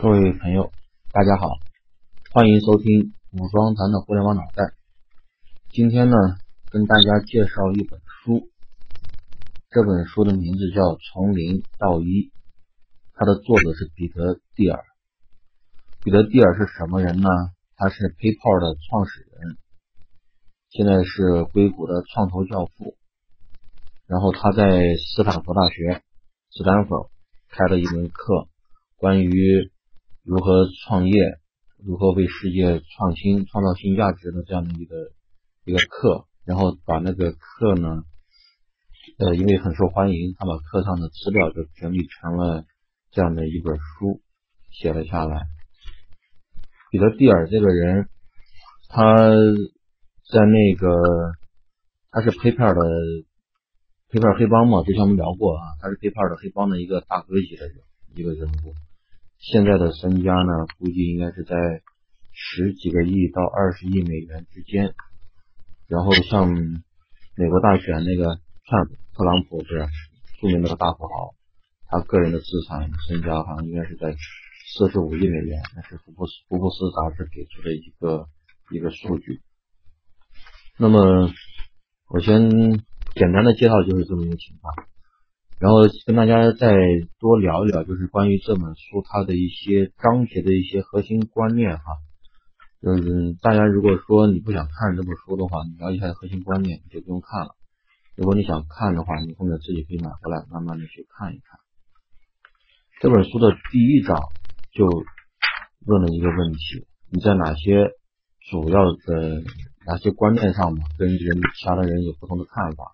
各位朋友，大家好，欢迎收听武装谈的互联网脑袋。今天呢，跟大家介绍一本书，这本书的名字叫《从零到一》，它的作者是彼得·蒂尔。彼得·蒂尔是什么人呢？他是 PayPal 的创始人，现在是硅谷的创投教父。然后他在斯坦福大学 （Stanford） 开了一门课，关于如何创业，如何为世界创新、创造新价值的这样的一个一个课，然后把那个课呢，呃，因为很受欢迎，他把课上的资料就整理成了这样的一本书，写了下来。彼得蒂尔这个人，他在那个他是 PayPal 的 PayPal 黑帮嘛，之前我们聊过啊，他是 PayPal 的黑帮的一个大哥级的人，一个人物。现在的身家呢，估计应该是在十几个亿到二十亿美元之间。然后像美国大选那个特特朗普是著名的大富豪，他个人的资产身家好像应该是在四十五亿美元，那是福布斯福布斯杂志给出的一个一个数据。那么我先简单的介绍就是这么一个情况。然后跟大家再多聊一聊，就是关于这本书它的一些章节的一些核心观念哈。嗯，大家如果说你不想看这本书的话，你了解一下核心观念，你就不用看了。如果你想看的话，你后面自己可以买回来，慢慢的去看一看。这本书的第一章就问了一个问题：你在哪些主要的哪些观念上嘛，跟人其他的人有不同的看法？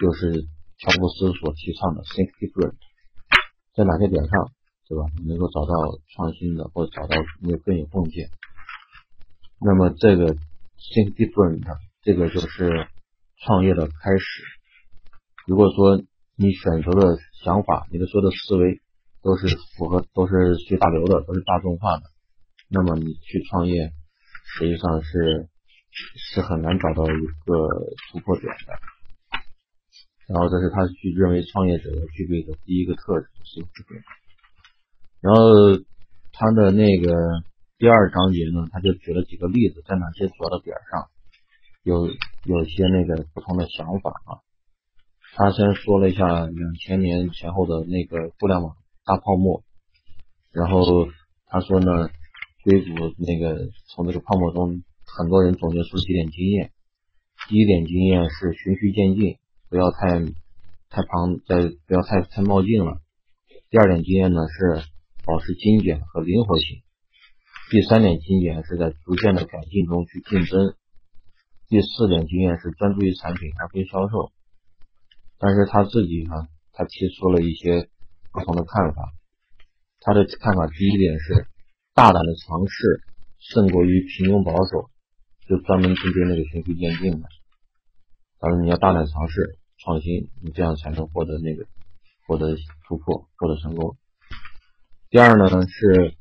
就是。乔布斯所提倡的 think different，在哪些点上，对吧？你能够找到创新的，或者找到你更有贡献。那么这个 think different，这个就是创业的开始。如果说你选择的想法，你的所有的思维都是符合，都是随大流的，都是大众化的，那么你去创业，实际上是是很难找到一个突破点的。然后这是他去认为创业者要具备的第一个特质，是然后他的那个第二章节呢，他就举了几个例子，在哪些主要的点上有有些那个不同的想法啊。他先说了一下两千年前后的那个互联网大泡沫，然后他说呢，硅谷那个从这个泡沫中，很多人总结出几点经验。第一点经验是循序渐进。不要太太庞，再不要太太冒进了。第二点经验呢是保持精简和灵活性。第三点经验是在逐渐的改进中去竞争。第四点经验是专注于产品而非销售。但是他自己呢，他提出了一些不同的看法。他的看法第一点是大胆的尝试胜过于平庸保守，就专门针对那个循序渐进的。他说：“你要大胆尝试创新，你这样才能获得那个获得突破，获得成功。”第二呢是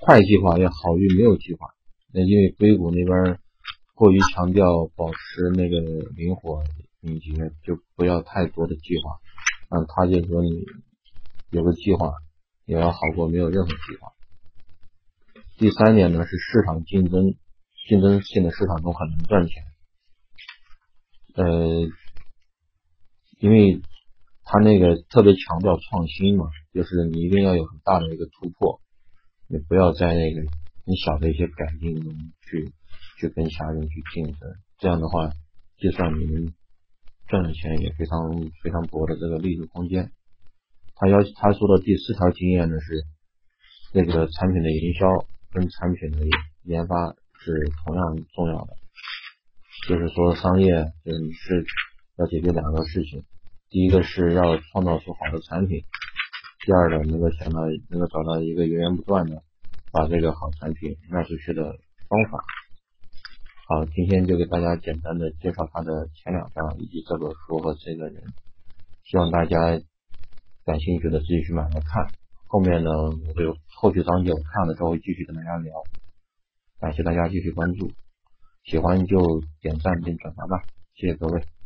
快计划要好于没有计划。那因为硅谷那边过于强调保持那个灵活敏捷，就不要太多的计划。嗯，他就说你有个计划也要好过没有任何计划。第三点呢是市场竞争，竞争性的市场中很难赚钱。呃，因为他那个特别强调创新嘛，就是你一定要有很大的一个突破，你不要在那个很小的一些改进中去去跟其他人去竞争，这样的话，就算你们赚的钱也非常非常薄的这个利润空间。他要他说的第四条经验呢是，那个产品的营销跟产品的研发是同样重要的。就是说，商业就是你是要解决两个事情，第一个是要创造出好的产品，第二呢，能够想到能够找到一个源源不断的把这个好产品卖出去的方法。好，今天就给大家简单的介绍他的前两章以及这本书和这个人，希望大家感兴趣的自己去买来看。后面呢，我会有后续章节我看了之后会继续跟大家聊。感谢大家继续关注。喜欢就点赞并转发吧，谢谢各位。